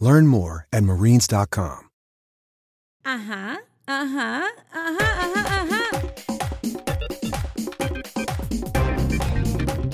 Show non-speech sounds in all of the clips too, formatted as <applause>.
Learn more at marines.com. Ajá, ajá, ajá, ajá, ajá.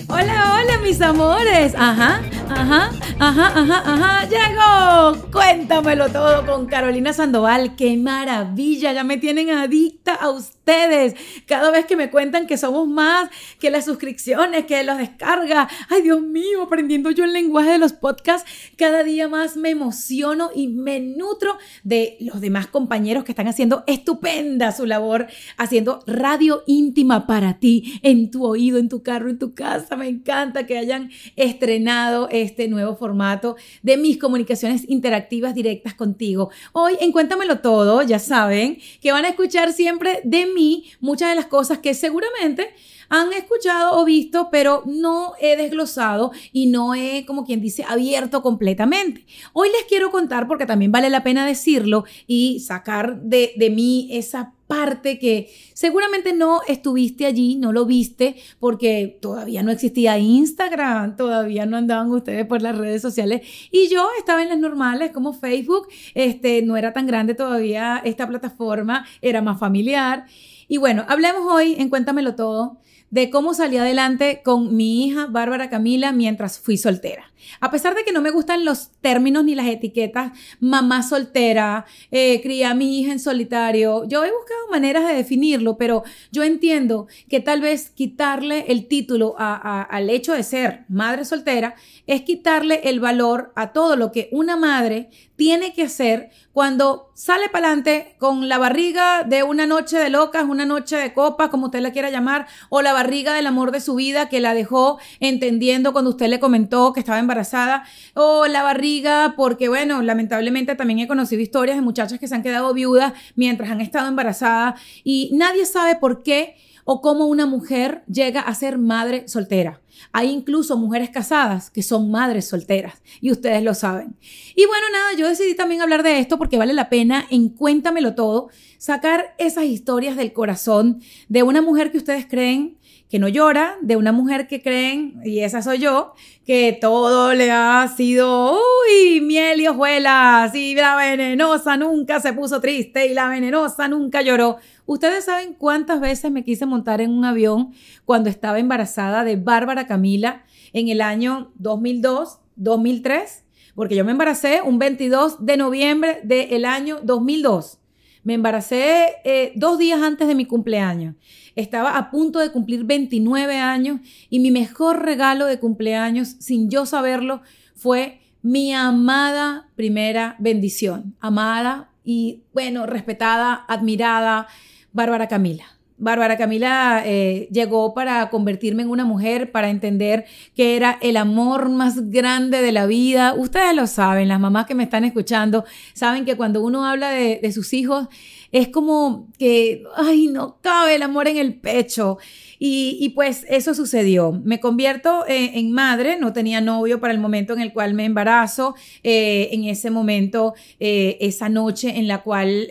Hola, hola, mis amores. Ajá, ajá, ajá, ajá, ajá. Llegó. Cuéntamelo todo con Carolina Sandoval. Qué maravilla. Ya me tienen adicta a ustedes. Cada vez que me cuentan que somos más, que las suscripciones, que los descarga. Ay, Dios mío, aprendiendo yo el lenguaje de los podcasts. Cada día más me emociono y me nutro de los demás compañeros que están haciendo estupenda su labor, haciendo radio íntima para ti, en tu oído, en tu carro, en tu casa. Me encanta que hayan estrenado este nuevo formato de mis comunicaciones interactivas directas contigo. Hoy en Cuéntamelo Todo, ya saben que van a escuchar siempre de mí muchas de las cosas que seguramente han escuchado o visto, pero no he desglosado y no he, como quien dice, abierto completamente. Hoy les quiero contar, porque también vale la pena decirlo y sacar de, de mí esa parte que seguramente no estuviste allí, no lo viste, porque todavía no existía Instagram, todavía no andaban ustedes por las redes sociales y yo estaba en las normales como Facebook, este, no era tan grande todavía esta plataforma, era más familiar. Y bueno, hablemos hoy en Cuéntamelo Todo de cómo salí adelante con mi hija Bárbara Camila mientras fui soltera. A pesar de que no me gustan los términos ni las etiquetas, mamá soltera, eh, cría a mi hija en solitario, yo he buscado maneras de definirlo, pero yo entiendo que tal vez quitarle el título al hecho de ser madre soltera es quitarle el valor a todo lo que una madre tiene que hacer cuando sale para adelante con la barriga de una noche de locas, una noche de copas, como usted la quiera llamar, o la barriga del amor de su vida que la dejó entendiendo cuando usted le comentó que estaba embarazada, o la barriga porque, bueno, lamentablemente también he conocido historias de muchachas que se han quedado viudas mientras han estado embarazadas y nadie sabe por qué o cómo una mujer llega a ser madre soltera. Hay incluso mujeres casadas que son madres solteras y ustedes lo saben. Y bueno, nada, yo decidí también hablar de esto porque vale la pena en Cuéntamelo Todo sacar esas historias del corazón de una mujer que ustedes creen que no llora, de una mujer que creen, y esa soy yo, que todo le ha sido, uy, miel y hojuelas, y la venenosa nunca se puso triste y la venenosa nunca lloró. Ustedes saben cuántas veces me quise montar en un avión cuando estaba embarazada de Bárbara Camila en el año 2002, 2003, porque yo me embaracé un 22 de noviembre del año 2002. Me embaracé eh, dos días antes de mi cumpleaños. Estaba a punto de cumplir 29 años y mi mejor regalo de cumpleaños, sin yo saberlo, fue mi amada primera bendición. Amada y, bueno, respetada, admirada, Bárbara Camila. Bárbara Camila eh, llegó para convertirme en una mujer, para entender que era el amor más grande de la vida. Ustedes lo saben, las mamás que me están escuchando, saben que cuando uno habla de, sus hijos, es como que, ay, no cabe el amor en el pecho. Y, pues eso sucedió. Me convierto eh, en, madre, no tenía novio para el momento en el cual me embarazo, eh, en ese momento, esa noche en la cual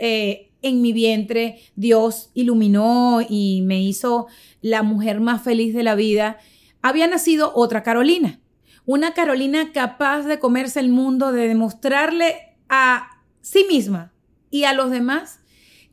en mi vientre Dios iluminó y me hizo la mujer más feliz de la vida, había nacido otra Carolina. Una Carolina capaz de comerse el mundo, de demostrarle a sí misma y a los demás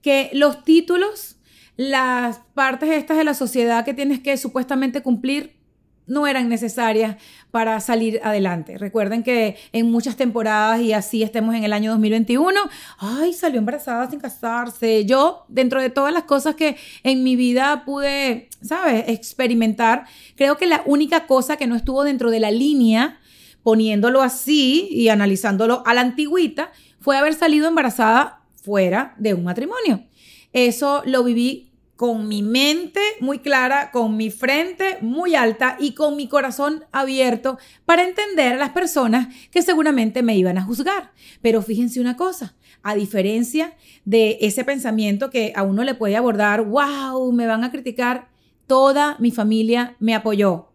que los títulos, las partes estas de la sociedad que tienes que supuestamente cumplir, no eran necesarias para salir adelante. Recuerden que en muchas temporadas, y así estemos en el año 2021, ay, salió embarazada sin casarse. Yo, dentro de todas las cosas que en mi vida pude, ¿sabes?, experimentar, creo que la única cosa que no estuvo dentro de la línea, poniéndolo así y analizándolo a la antigüita, fue haber salido embarazada fuera de un matrimonio. Eso lo viví con mi mente muy clara, con mi frente muy alta y con mi corazón abierto para entender a las personas que seguramente me iban a juzgar. Pero fíjense una cosa, a diferencia de ese pensamiento que a uno le puede abordar, wow, me van a criticar, toda mi familia me apoyó,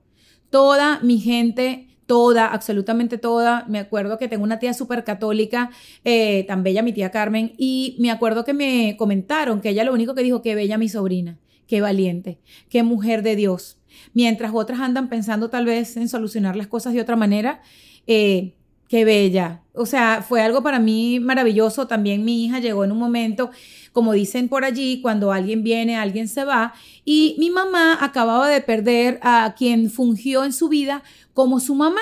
toda mi gente toda, absolutamente toda. Me acuerdo que tengo una tía súper católica, eh, tan bella mi tía Carmen, y me acuerdo que me comentaron que ella lo único que dijo, qué bella mi sobrina, qué valiente, qué mujer de Dios. Mientras otras andan pensando tal vez en solucionar las cosas de otra manera, eh, qué bella. O sea, fue algo para mí maravilloso. También mi hija llegó en un momento, como dicen por allí, cuando alguien viene, alguien se va. Y mi mamá acababa de perder a quien fungió en su vida como su mamá.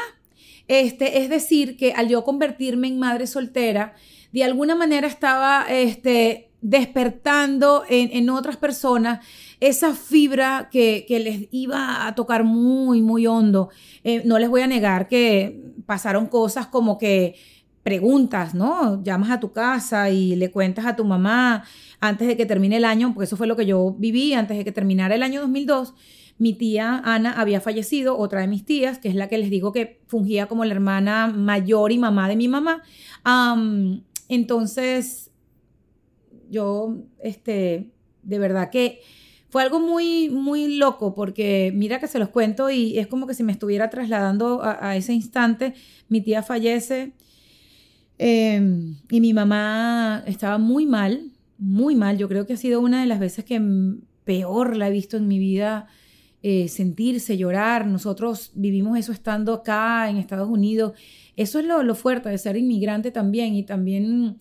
Este, es decir, que al yo convertirme en madre soltera, de alguna manera estaba este, despertando en, otras personas esa fibra que, les iba a tocar muy, muy hondo. Eh, no les voy a negar que pasaron cosas como que preguntas, ¿no? Llamas a tu casa y le cuentas a tu mamá antes de que termine el año, porque eso fue lo que yo viví antes de que terminara el año 2002 mi tía Ana había fallecido, otra de mis tías, que es la que les digo que fungía como la hermana mayor y mamá de mi mamá. entonces, yo, este, de verdad que fue algo muy, muy loco, porque mira que se los cuento y es como que si me estuviera trasladando a, ese instante. Mi tía fallece em, y mi mamá estaba muy mal, muy mal. Yo creo que ha sido una de las veces que peor la he visto en mi vida eh, sentirse, llorar. Nosotros vivimos eso estando acá en Estados Unidos. Eso es lo, fuerte de ser inmigrante también y también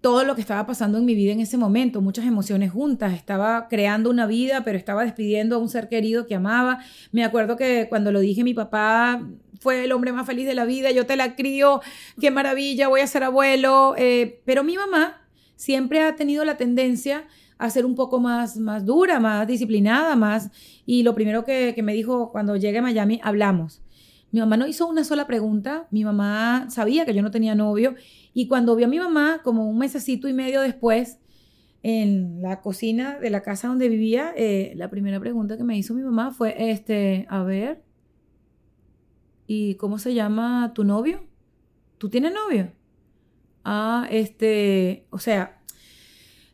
todo lo que estaba pasando en mi vida en ese momento, muchas emociones juntas. Estaba creando una vida, pero estaba despidiendo a un ser querido que amaba. Me acuerdo que cuando lo dije, mi papá fue el hombre más feliz de la vida, yo te la crío, qué maravilla, voy a ser abuelo. Eh, pero mi mamá siempre ha tenido la tendencia a ser un poco más, más dura, más disciplinada, más... Y lo primero que, me dijo cuando llegué a Miami, hablamos. Mi mamá no hizo una sola pregunta, mi mamá sabía que yo no tenía novio y cuando vio a mi mamá, como un mesecito y medio después, en la cocina de la casa donde vivía, eh, la primera pregunta que me hizo mi mamá fue, este, a ver, ¿y cómo se llama tu novio? ¿Tú tienes novio? Ah, este, o sea,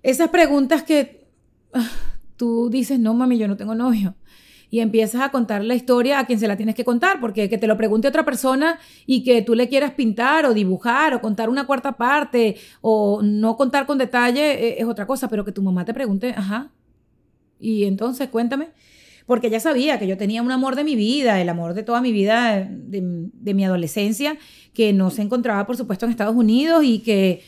esas preguntas que ah, tú dices, no, mami, yo no tengo novio. Y empiezas a contar la historia a quien se la tienes que contar, porque que te lo pregunte otra persona y que tú le quieras pintar o dibujar o contar una cuarta parte o no contar con detalle eh, es otra cosa, pero que tu mamá te pregunte, ajá. Y entonces cuéntame, porque ella sabía que yo tenía un amor de mi vida, el amor de toda mi vida, de, mi adolescencia, que no se encontraba, por supuesto, en Estados Unidos y que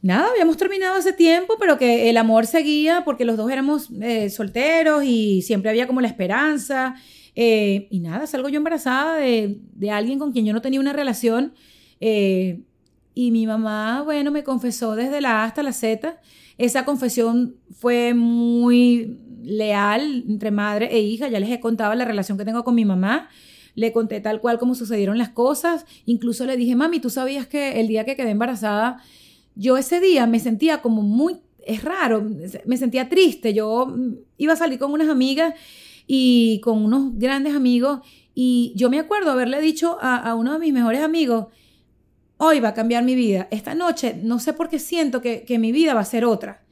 nada, habíamos terminado hace tiempo, pero que el amor seguía porque los dos éramos eh, solteros y siempre había como la esperanza. Eh, y nada, salgo yo embarazada de, alguien con quien yo no tenía una relación. Eh, y mi mamá, bueno, me confesó desde la A hasta la Z. Esa confesión fue muy leal entre madre e hija. Ya les he contado la relación que tengo con mi mamá. Le conté tal cual como sucedieron las cosas. Incluso le dije, mami, tú sabías que el día que quedé embarazada yo ese día me sentía como muy, es raro, me sentía triste. Yo iba a salir con unas amigas y con unos grandes amigos y yo me acuerdo haberle dicho a, uno de mis mejores amigos, hoy va a cambiar mi vida. Esta noche no sé por qué siento que, que mi vida va a ser otra.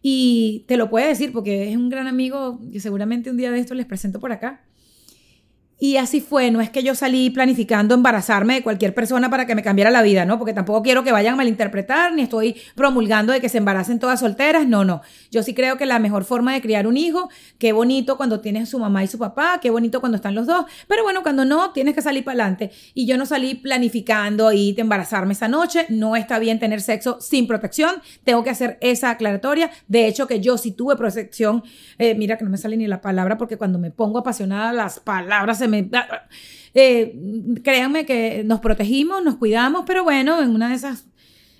Y te lo puede decir porque es un gran amigo que seguramente un día de esto les presento por acá. Y así fue, no es que yo salí planificando embarazarme de cualquier persona para que me cambiara la vida, ¿no? Porque tampoco quiero que vayan a malinterpretar, ni estoy promulgando de que se embaracen todas solteras, no, no. Yo sí creo que la mejor forma de criar un hijo, qué bonito cuando tienes su mamá y su papá, qué bonito cuando están los dos, pero bueno, cuando no, tienes que salir para adelante. Y yo no salí planificando y te embarazarme esa noche, no está bien tener sexo sin protección, tengo que hacer esa aclaratoria. De hecho, que yo sí tuve protección, eh, mira que no me sale ni la palabra porque cuando me pongo apasionada las palabras se Eh, créanme que nos protegimos, nos cuidamos, pero bueno, en una de esas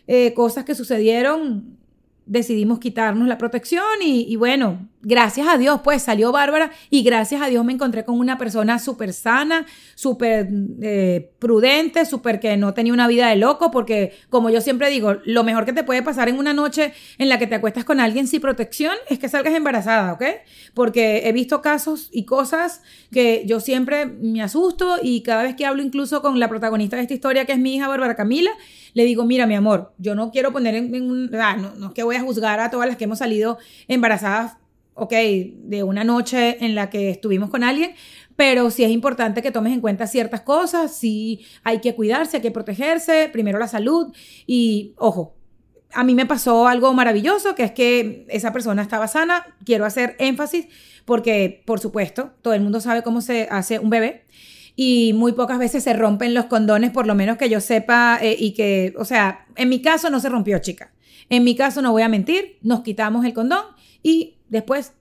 eh, cosas que sucedieron, decidimos quitarnos la protección y, bueno, gracias a Dios, pues salió Bárbara y gracias a Dios me encontré con una persona súper sana, súper eh, prudente, súper que no tenía una vida de loco, porque como yo siempre digo, lo mejor que te puede pasar en una noche en la que te acuestas con alguien sin protección es que salgas embarazada, ¿ok? Porque he visto casos y cosas que yo siempre me asusto y cada vez que hablo incluso con la protagonista de esta historia, que es mi hija Bárbara Camila, le digo, mira, mi amor, yo no quiero poner en, un... No, no es que voy a juzgar a todas las que hemos salido embarazadas, ok, de una noche en la que estuvimos con alguien, pero sí es importante que tomes en cuenta ciertas cosas, sí hay que cuidarse, hay que protegerse, primero la salud y, ojo, a mí me pasó algo maravilloso, que es que esa persona estaba sana, quiero hacer énfasis, porque, por supuesto, todo el mundo sabe cómo se hace un bebé, y muy pocas veces se rompen los condones, por lo menos que yo sepa, eh, y que, o sea, en mi caso no se rompió, chica. En mi caso no voy a mentir, nos quitamos el condón y después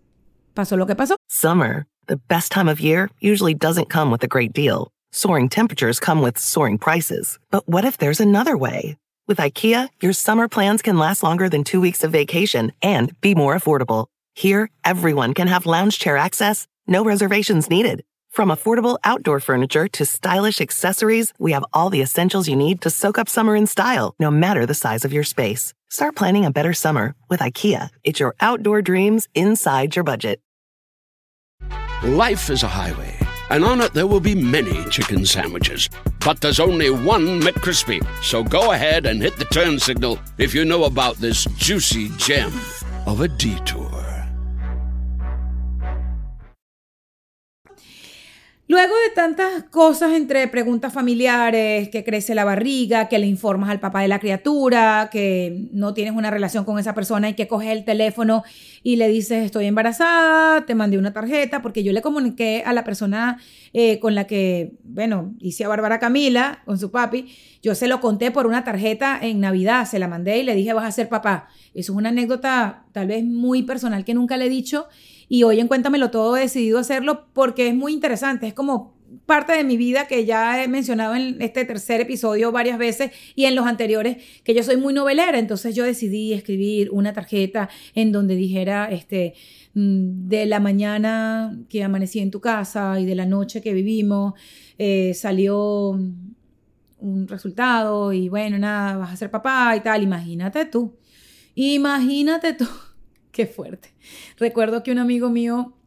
pasó lo que pasó. Summer, the best time of year, usually doesn't come with a great deal. Soaring temperatures come with soaring prices. But what if there's another way? With IKEA, your summer plans can last longer than two weeks of vacation and be more affordable. Here, everyone can have lounge chair access, no reservations needed. From affordable outdoor furniture to stylish accessories, we have all the essentials you need to soak up summer in style, no matter the size of your space. Start planning a better summer with IKEA. It's your outdoor dreams inside your budget. Life is a highway, and on it there will be many chicken sandwiches. But there's only one McCrispy. So go ahead and hit the turn signal if you know about this juicy gem of a detour. Luego de tantas cosas entre preguntas familiares, que crece la barriga, que le informas al papá de la criatura, que no tienes una relación con esa persona y que coges el teléfono y le dices estoy embarazada, te mandé una tarjeta, porque yo le comuniqué a la persona eh, con la que, bueno, hice a Bárbara Camila, con su papi, yo se lo conté por una tarjeta en Navidad, se la mandé y le dije vas a ser papá. Eso es una anécdota tal vez muy personal que nunca le he dicho y hoy en Cuéntamelo Todo he decidido hacerlo porque es muy interesante, es como parte de mi vida que ya he mencionado en este tercer episodio varias veces y en los anteriores, que yo soy muy novelera, entonces yo decidí escribir una tarjeta en donde dijera, este, mm, de la mañana que amanecí en tu casa y de la noche que vivimos, eh, salió un resultado y bueno, nada, vas a ser papá y tal, imagínate tú, imagínate tú. Qué fuerte. Recuerdo que un amigo mío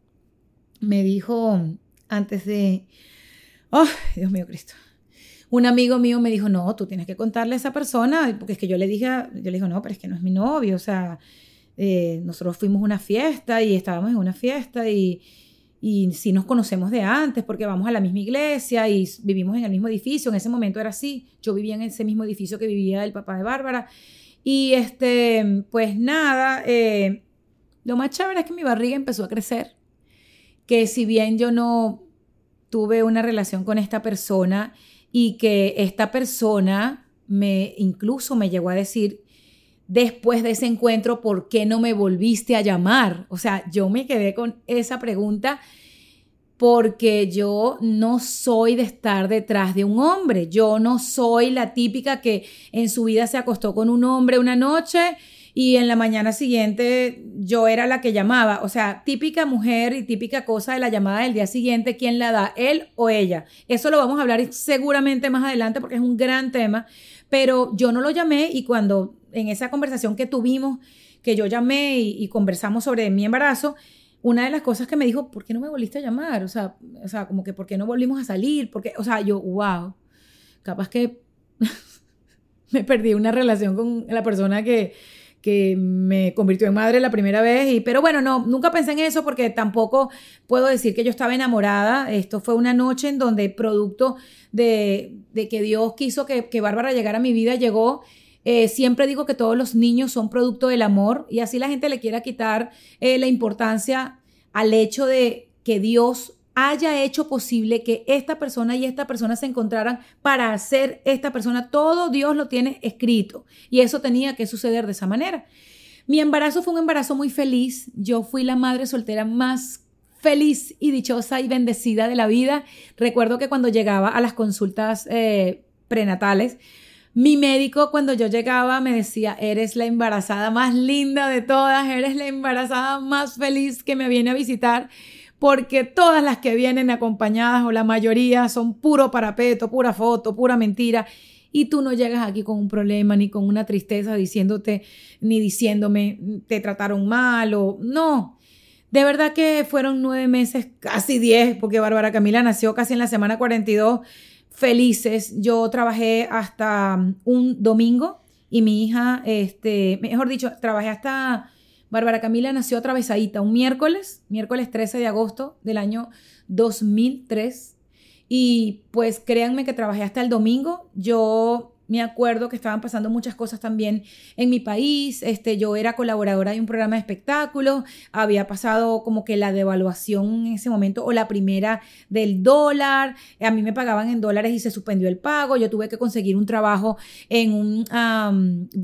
me dijo antes de... ¡Oh, Dios mío, Cristo! Un amigo mío me dijo, no, tú tienes que contarle a esa persona, porque es que yo le dije, yo le dije, no, pero es que no es mi novio, o sea, eh, nosotros fuimos a una fiesta y estábamos en una fiesta y, y sí nos conocemos de antes porque vamos a la misma iglesia y vivimos en el mismo edificio, en ese momento era así, yo vivía en ese mismo edificio que vivía el papá de Bárbara y este, pues nada, eh, lo más chévere es que mi barriga empezó a crecer, que si bien yo no tuve una relación con esta persona y que esta persona me incluso me llegó a decir después de ese encuentro, ¿por qué no me volviste a llamar? O sea, yo me quedé con esa pregunta porque yo no soy de estar detrás de un hombre, yo no soy la típica que en su vida se acostó con un hombre una noche y en la mañana siguiente yo era la que llamaba. O sea, típica mujer y típica cosa de la llamada del día siguiente, ¿quién la da? ¿Él o ella? Eso lo vamos a hablar seguramente más adelante porque es un gran tema, pero yo no lo llamé y cuando en esa conversación que tuvimos, que yo llamé y, conversamos sobre mi embarazo, una de las cosas que me dijo, ¿por qué no me volviste a llamar? O sea, o sea, como que, ¿por qué no volvimos a salir? Porque, o sea, yo, wow, capaz que <laughs> me perdí una relación con la persona que, que me convirtió en madre la primera vez. Y, pero bueno, no, nunca pensé en eso porque tampoco puedo decir que yo estaba enamorada. Esto fue una noche en donde producto de, que Dios quiso que, que Bárbara llegara a mi vida, llegó. Eh, siempre digo que todos los niños son producto del amor y así la gente le quiera quitar eh, la importancia al hecho de que Dios haya hecho posible que esta persona y esta persona se encontraran para hacer esta persona. Todo Dios lo tiene escrito y eso tenía que suceder de esa manera. Mi embarazo fue un embarazo muy feliz. Yo fui la madre soltera más feliz y dichosa y bendecida de la vida. Recuerdo que cuando llegaba a las consultas eh, prenatales, mi médico cuando yo llegaba me decía, eres la embarazada más linda de todas, eres la embarazada más feliz que me viene a visitar porque todas las que vienen acompañadas o la mayoría son puro parapeto, pura foto, pura mentira. Y tú no llegas aquí con un problema ni con una tristeza diciéndote ni diciéndome te trataron mal o no. De verdad que fueron nueve meses, casi diez, porque Bárbara Camila nació casi en la semana 42, felices. Yo trabajé hasta un domingo y mi hija, este, mejor dicho, trabajé hasta Bárbara Camila nació atravesadita un miércoles, miércoles 13 de agosto del año 2003. Y pues créanme que trabajé hasta el domingo. Yo me acuerdo que estaban pasando muchas cosas también en mi país. Este, yo era colaboradora de un programa de espectáculos. Había pasado como que la devaluación en ese momento o la primera del dólar. A mí me pagaban en dólares y se suspendió el pago. Yo tuve que conseguir un trabajo en un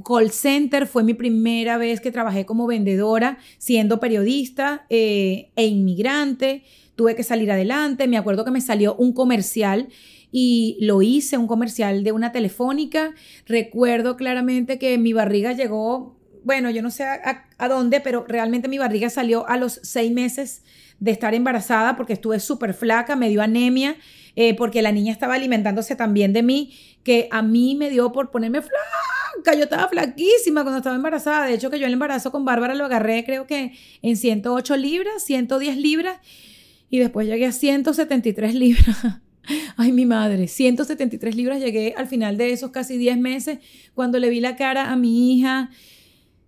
call center. Fue mi primera vez que trabajé como vendedora, siendo periodista eh, e inmigrante. Tuve que salir adelante. Me acuerdo que me salió un comercial y lo hice, un comercial de una telefónica. Recuerdo claramente que mi barriga llegó, bueno, yo no sé a, dónde, pero realmente mi barriga salió a los seis meses de estar embarazada porque estuve súper flaca, me dio anemia, eh, porque la niña estaba alimentándose también de mí, que a mí me dio por ponerme flaca, yo estaba flaquísima cuando estaba embarazada, de hecho que yo el embarazo con Bárbara lo agarré creo que en 108 libras, 110 libras, y después llegué a 173 libras. <laughs> <laughs> Ay, mi madre, 173 libras llegué al final de esos casi 10 meses. Cuando le vi la cara a mi hija,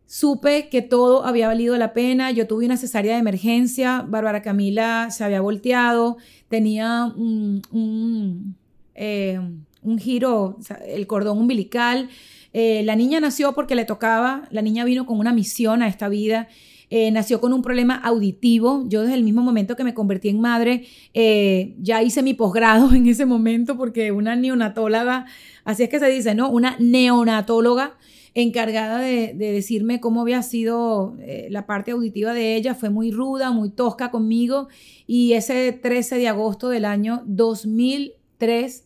supe que todo había valido la pena. Yo tuve una cesárea de emergencia. Bárbara Camila se había volteado, tenía un, un, eh, giro, el cordón umbilical. Eh, la niña nació porque le tocaba, la niña vino con una misión a esta vida eh, nació con un problema auditivo. Yo desde el mismo momento que me convertí en madre, eh, ya hice mi posgrado <laughs> en ese momento porque una neonatóloga, así es que se dice, ¿no? Una neonatóloga encargada de, decirme cómo había sido eh, la parte auditiva de ella, fue muy ruda, muy tosca conmigo y ese 13 de agosto del año 2003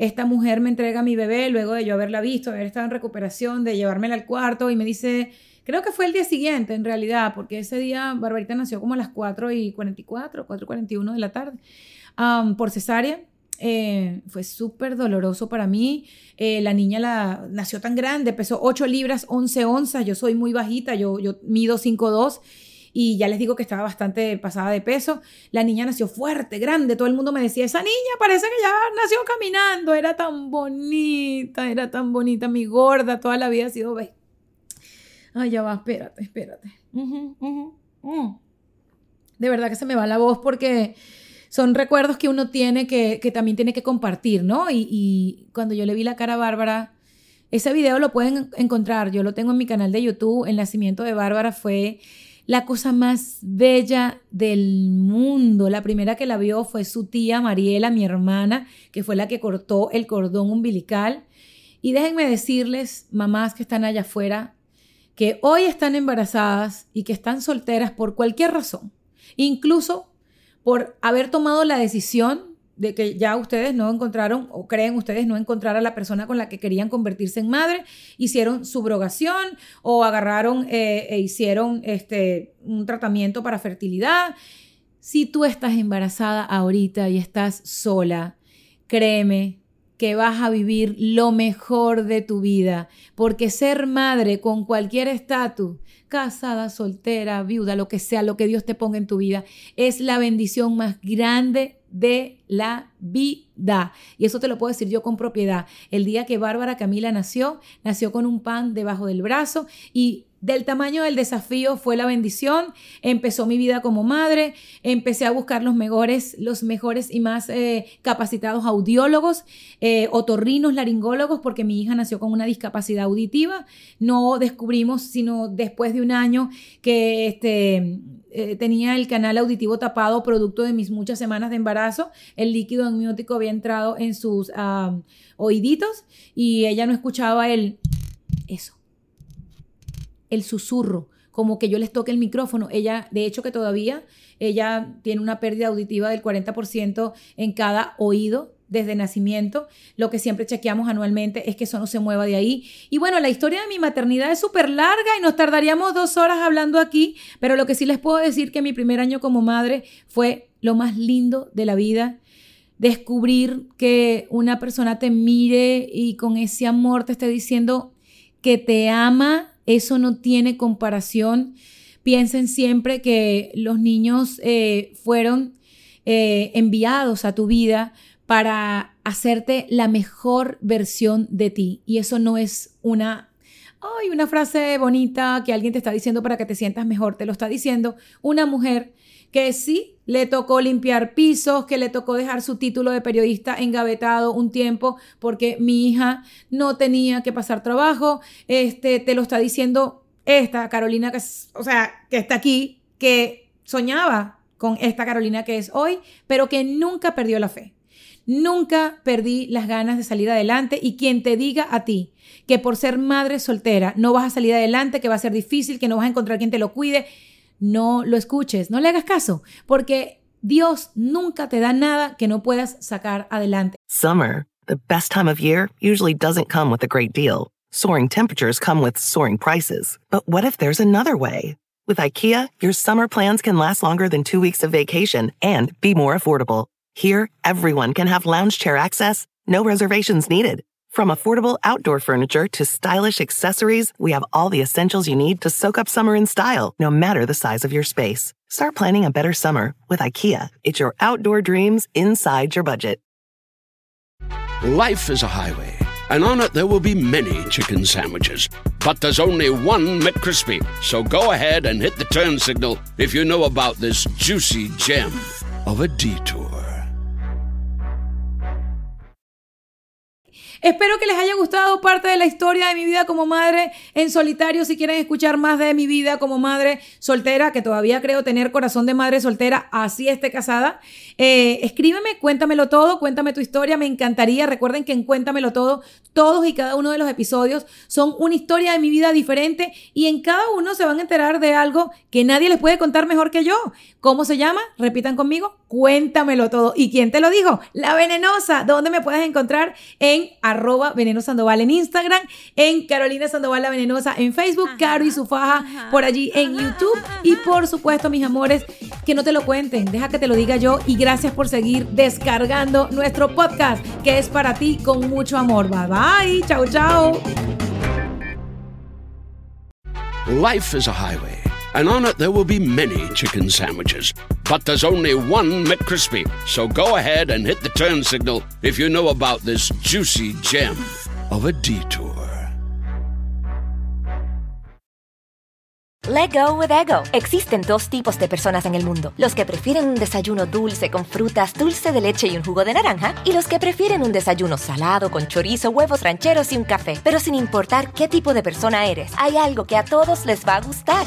esta mujer me entrega a mi bebé luego de yo haberla visto, haber estado en recuperación, de llevármela al cuarto y me dice, Creo que fue el día siguiente, en realidad, porque ese día Barbarita nació como a las 4 y 44, 4 y 41 de la tarde, por cesárea. Eh, fue súper doloroso para mí. Eh, la niña la, nació tan grande, pesó 8 libras, 11 onzas. Yo soy muy bajita, yo, yo mido 5'2 y ya les digo que estaba bastante pasada de peso. La niña nació fuerte, grande. Todo el mundo me decía, esa niña parece que ya nació caminando. Era tan bonita, era tan bonita. Mi gorda toda la vida ha sido Ay, ya va, espérate, espérate. De verdad que se me va la voz porque son recuerdos que uno tiene que, también tiene que compartir, ¿no? Y, y, cuando yo le vi la cara a Bárbara, ese video lo pueden encontrar, yo lo tengo en mi canal de YouTube, el nacimiento de Bárbara fue la cosa más bella del mundo. La primera que la vio fue su tía Mariela, mi hermana, que fue la que cortó el cordón umbilical. Y déjenme decirles, mamás que están allá afuera, que hoy están embarazadas y que están solteras por cualquier razón, incluso por haber tomado la decisión de que ya ustedes no encontraron o creen ustedes no encontrar a la persona con la que querían convertirse en madre, hicieron subrogación o agarraron eh, e hicieron este, un tratamiento para fertilidad. Si tú estás embarazada ahorita y estás sola, créeme que vas a vivir lo mejor de tu vida, porque ser madre con cualquier estatus, casada, soltera, viuda, lo que sea, lo que Dios te ponga en tu vida, es la bendición más grande de la vida. Y eso te lo puedo decir yo con propiedad. El día que Bárbara Camila nació, nació con un pan debajo del brazo y del tamaño del desafío fue la bendición. Empezó mi vida como madre, empecé a buscar los mejores, los mejores y más eh, capacitados audiólogos, eh, otorrinos, laringólogos, porque mi hija nació con una discapacidad auditiva. No descubrimos sino después de un año que este, eh, tenía el canal auditivo tapado producto de mis muchas semanas de embarazo. El líquido amniótico había entrado en sus oíditos y ella no escuchaba el eso el susurro, como que yo les toque el micrófono. Ella, de hecho que todavía, ella tiene una pérdida auditiva del 40% en cada oído desde nacimiento. Lo que siempre chequeamos anualmente es que eso no se mueva de ahí. Y bueno, la historia de mi maternidad es súper larga y nos tardaríamos dos horas hablando aquí, pero lo que sí les puedo decir que mi primer año como madre fue lo más lindo de la vida. Descubrir que una persona te mire y con ese amor te esté diciendo que te ama eso no tiene comparación. Piensen siempre que los niños eh, fueron eh, enviados a tu vida para hacerte la mejor versión de ti. Y eso no es una Ay, una frase bonita que alguien te está diciendo para que te sientas mejor, te lo está diciendo una mujer que sí le tocó limpiar pisos, que le tocó dejar su título de periodista engavetado un tiempo porque mi hija no tenía que pasar trabajo. Este te lo está diciendo esta Carolina que o sea, que está aquí, que soñaba con esta Carolina que es hoy, pero que nunca perdió la fe. Nunca perdí las ganas de salir adelante y quien te diga a ti que por ser madre soltera no vas a salir adelante, que va a ser difícil, que no vas a encontrar quien te lo cuide, no lo escuches, no le hagas caso, porque Dios nunca te da nada que no puedas sacar adelante. Summer, the best time of year, usually doesn't come with a great deal. Soaring temperatures come with soaring prices. But what if there's another way? With IKEA, your summer plans can last longer than two weeks of vacation and be more affordable. Here, everyone can have lounge chair access, no reservations needed. From affordable outdoor furniture to stylish accessories, we have all the essentials you need to soak up summer in style, no matter the size of your space. Start planning a better summer with IKEA. It's your outdoor dreams inside your budget. Life is a highway, and on it there will be many chicken sandwiches. But there's only one McCrispy. So go ahead and hit the turn signal if you know about this juicy gem of a detour. Espero que les haya gustado parte de la historia de mi vida como madre en solitario. Si quieren escuchar más de mi vida como madre soltera, que todavía creo tener corazón de madre soltera, así esté casada, eh, escríbeme, cuéntamelo todo, cuéntame tu historia, me encantaría. Recuerden que en Cuéntamelo todo, todos y cada uno de los episodios son una historia de mi vida diferente y en cada uno se van a enterar de algo que nadie les puede contar mejor que yo. ¿Cómo se llama? Repitan conmigo, cuéntamelo todo. ¿Y quién te lo dijo? La venenosa. ¿Dónde me puedes encontrar? En arroba Veneno Sandoval en Instagram, en Carolina Sandoval la Venenosa en Facebook, Caro y su faja por allí en YouTube y por supuesto, mis amores, que no te lo cuenten, deja que te lo diga yo y gracias por seguir descargando nuestro podcast que es para ti con mucho amor. Bye bye, chao chao. Life is a highway. And on it there will be many chicken sandwiches. But there's only one McCrispy. So go ahead and hit the turn signal if you know about this juicy gem of a detour. Let go with ego. Existen dos tipos de personas en el mundo: los que prefieren un desayuno dulce con frutas, dulce de leche y un jugo de naranja, y los que prefieren un desayuno salado con chorizo, huevos rancheros y un café. Pero sin importar qué tipo de persona eres, hay algo que a todos les va a gustar.